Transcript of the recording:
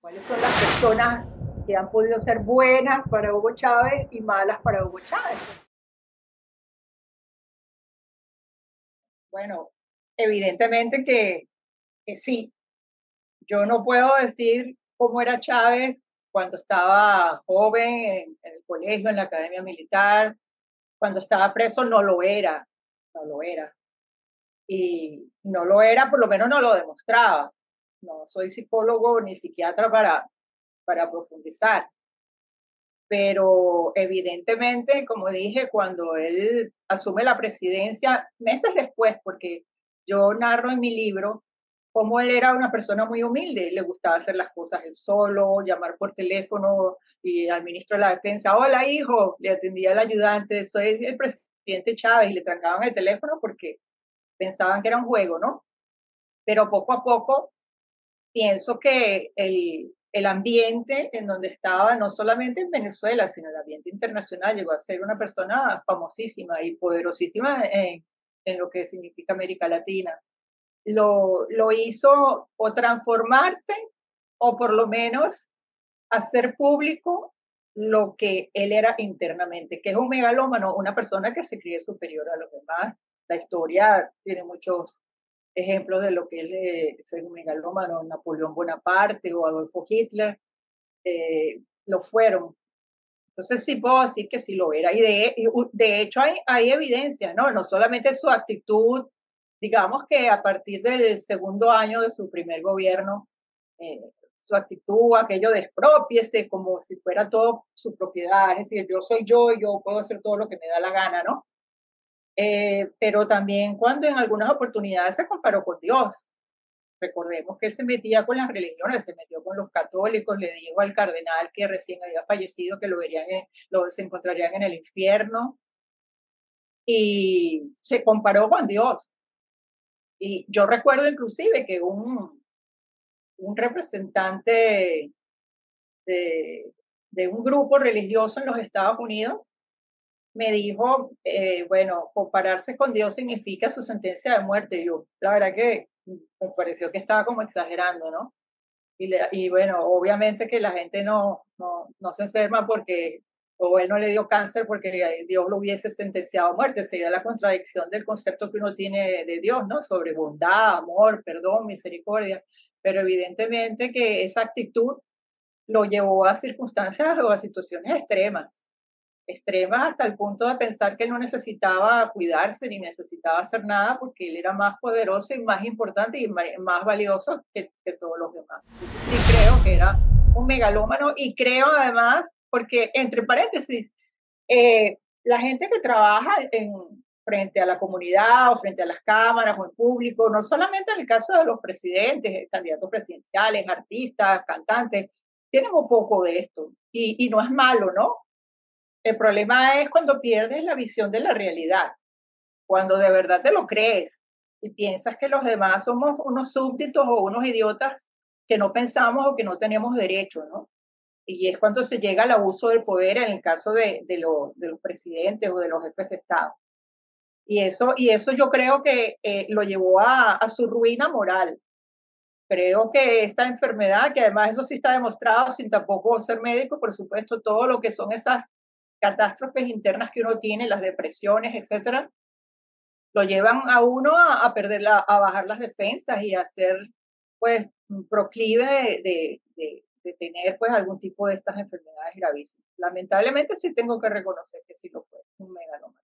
¿Cuáles son las personas que han podido ser buenas para Hugo Chávez y malas para Hugo Chávez? Bueno, evidentemente que, sí. Yo no puedo decir cómo era Chávez cuando estaba joven en, el colegio, en la academia militar, cuando estaba preso no lo era, no lo era. Y no lo era, por lo menos no lo demostraba. No soy psicólogo ni psiquiatra para, para profundizar. Pero evidentemente, como dije, cuando él asume la presidencia, meses después, porque yo narro en mi libro como él era una persona muy humilde, le gustaba hacer las cosas él solo, llamar por teléfono y al ministro de la Defensa, hola hijo, le atendía al ayudante, soy el presidente Chávez y le trancaban el teléfono porque pensaban que era un juego, ¿no? Pero poco a poco pienso que el, el ambiente en donde estaba, no solamente en Venezuela, sino el ambiente internacional, llegó a ser una persona famosísima y poderosísima en, en lo que significa América Latina lo, lo hizo o transformarse o por lo menos hacer público lo que él era internamente, que es un megalómano, una persona que se cree superior a los demás. La historia tiene muchos ejemplos de lo que él es un megalómano, Napoleón Bonaparte o Adolfo Hitler, eh, lo fueron. Entonces sí puedo decir que sí lo era. Y de, de hecho hay, hay evidencia, ¿no? No solamente su actitud digamos que a partir del segundo año de su primer gobierno, eh, su actitud, aquello de expropiese como si fuera todo su propiedad, es decir, yo soy yo yo puedo hacer todo lo que me da la gana, ¿no? Eh, pero también cuando en algunas oportunidades se comparó con Dios. Recordemos que él se metía con las religiones, se metió con los católicos, le dijo al cardenal que recién había fallecido que lo verían, lo, se encontrarían en el infierno y se comparó con Dios. Y yo recuerdo inclusive que un, un representante de, de, un grupo religioso en los Estados Unidos me dijo, eh, bueno, compararse con Dios significa su sentencia de muerte. Yo, la verdad que me pareció que estaba como exagerando, ¿no? Y, y bueno, obviamente que la gente no, no, no se enferma porque o él no le dio cáncer porque Dios lo hubiese sentenciado a muerte. Sería la contradicción del concepto que uno tiene de Dios, ¿no? Sobre bondad, amor, perdón, misericordia. Pero evidentemente que esa actitud lo llevó a circunstancias o a situaciones extremas. Extremas hasta el punto de pensar que no necesitaba cuidarse ni necesitaba hacer nada porque él era más poderoso y más importante y más valioso que, que todos los demás. Sí creo que era un megalómano y creo además porque entre paréntesis, eh, la gente que trabaja en, frente a la comunidad o frente a las cámaras o en público, no solamente en el caso de los presidentes, candidatos presidenciales, artistas, cantantes, tienen un poco de esto y, y no es malo, ¿no? El problema es cuando pierdes la visión de la realidad, cuando de verdad te lo crees y piensas que los demás somos unos súbditos o unos idiotas que no pensamos o que no tenemos derecho, ¿no? y es cuando se llega al abuso del poder en el caso de, los presidentes o de los jefes de Estado. Y eso, y eso yo creo que eh, lo llevó a, a, su ruina moral. Creo que esa enfermedad, que además eso sí está demostrado sin tampoco ser médico, por supuesto, todo lo que son esas catástrofes internas que uno tiene, las depresiones, etcétera, lo llevan a uno a, perder la, a bajar las defensas y a ser pues proclive de, de, de tener pues algún tipo de estas enfermedades gravísimas. Lamentablemente sí tengo que reconocer que sí lo fue, un megaloma.